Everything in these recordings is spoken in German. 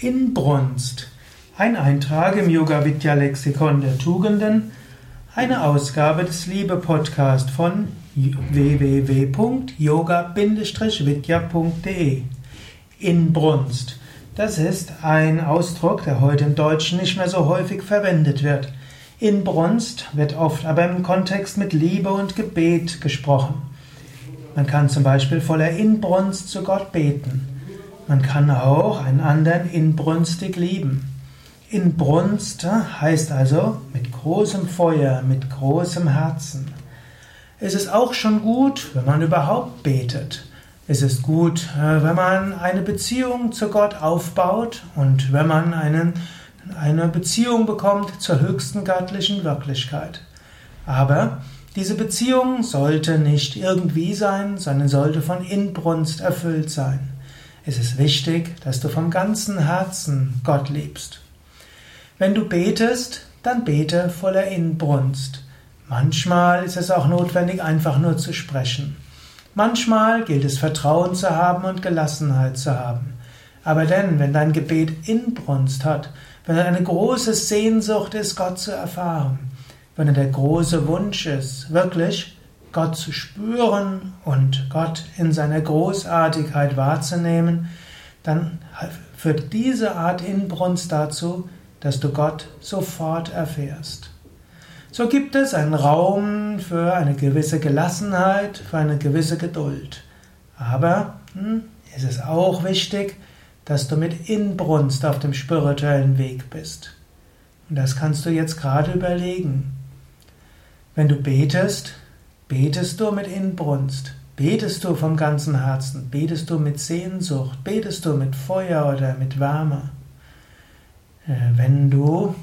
Inbrunst. Ein Eintrag im Yoga Vidya Lexikon der Tugenden. Eine Ausgabe des Liebe Podcast von www.yoga-vidya.de. Inbrunst. Das ist ein Ausdruck, der heute im Deutschen nicht mehr so häufig verwendet wird. Inbrunst wird oft aber im Kontext mit Liebe und Gebet gesprochen. Man kann zum Beispiel voller Inbrunst zu Gott beten. Man kann auch einen anderen inbrünstig lieben. Inbrunst heißt also mit großem Feuer, mit großem Herzen. Es ist auch schon gut, wenn man überhaupt betet. Es ist gut, äh, wenn man eine Beziehung zu Gott aufbaut und wenn man einen, eine Beziehung bekommt zur höchsten göttlichen Wirklichkeit. Aber diese Beziehung sollte nicht irgendwie sein, sondern sollte von Inbrunst erfüllt sein. Es ist wichtig, dass du vom ganzen Herzen Gott liebst. Wenn du betest, dann bete voller Inbrunst. Manchmal ist es auch notwendig, einfach nur zu sprechen. Manchmal gilt es Vertrauen zu haben und Gelassenheit zu haben. Aber denn, wenn dein Gebet Inbrunst hat, wenn eine große Sehnsucht ist, Gott zu erfahren, wenn der große Wunsch ist, wirklich Gott zu spüren und Gott in seiner Großartigkeit wahrzunehmen, dann führt diese Art Inbrunst dazu, dass du Gott sofort erfährst. So gibt es einen Raum für eine gewisse Gelassenheit, für eine gewisse Geduld. Aber hm, es ist auch wichtig, dass du mit Inbrunst auf dem spirituellen Weg bist. Und das kannst du jetzt gerade überlegen. Wenn du betest, Betest du mit Inbrunst? Betest du vom ganzen Herzen? Betest du mit Sehnsucht? Betest du mit Feuer oder mit Wärme? Äh, wenn du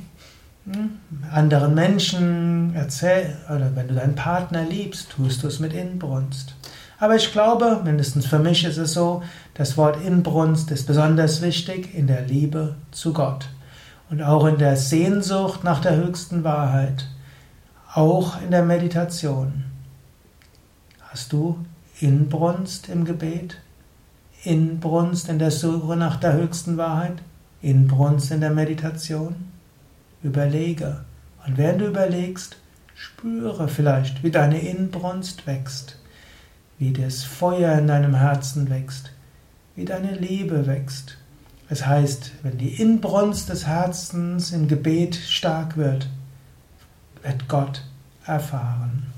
hm, anderen Menschen erzählst oder wenn du deinen Partner liebst, tust du es mit Inbrunst. Aber ich glaube, mindestens für mich ist es so, das Wort Inbrunst ist besonders wichtig in der Liebe zu Gott und auch in der Sehnsucht nach der höchsten Wahrheit, auch in der Meditation. Hast du Inbrunst im Gebet? Inbrunst in der Suche nach der höchsten Wahrheit? Inbrunst in der Meditation? Überlege. Und während du überlegst, spüre vielleicht, wie deine Inbrunst wächst, wie das Feuer in deinem Herzen wächst, wie deine Liebe wächst. Es heißt, wenn die Inbrunst des Herzens im Gebet stark wird, wird Gott erfahren.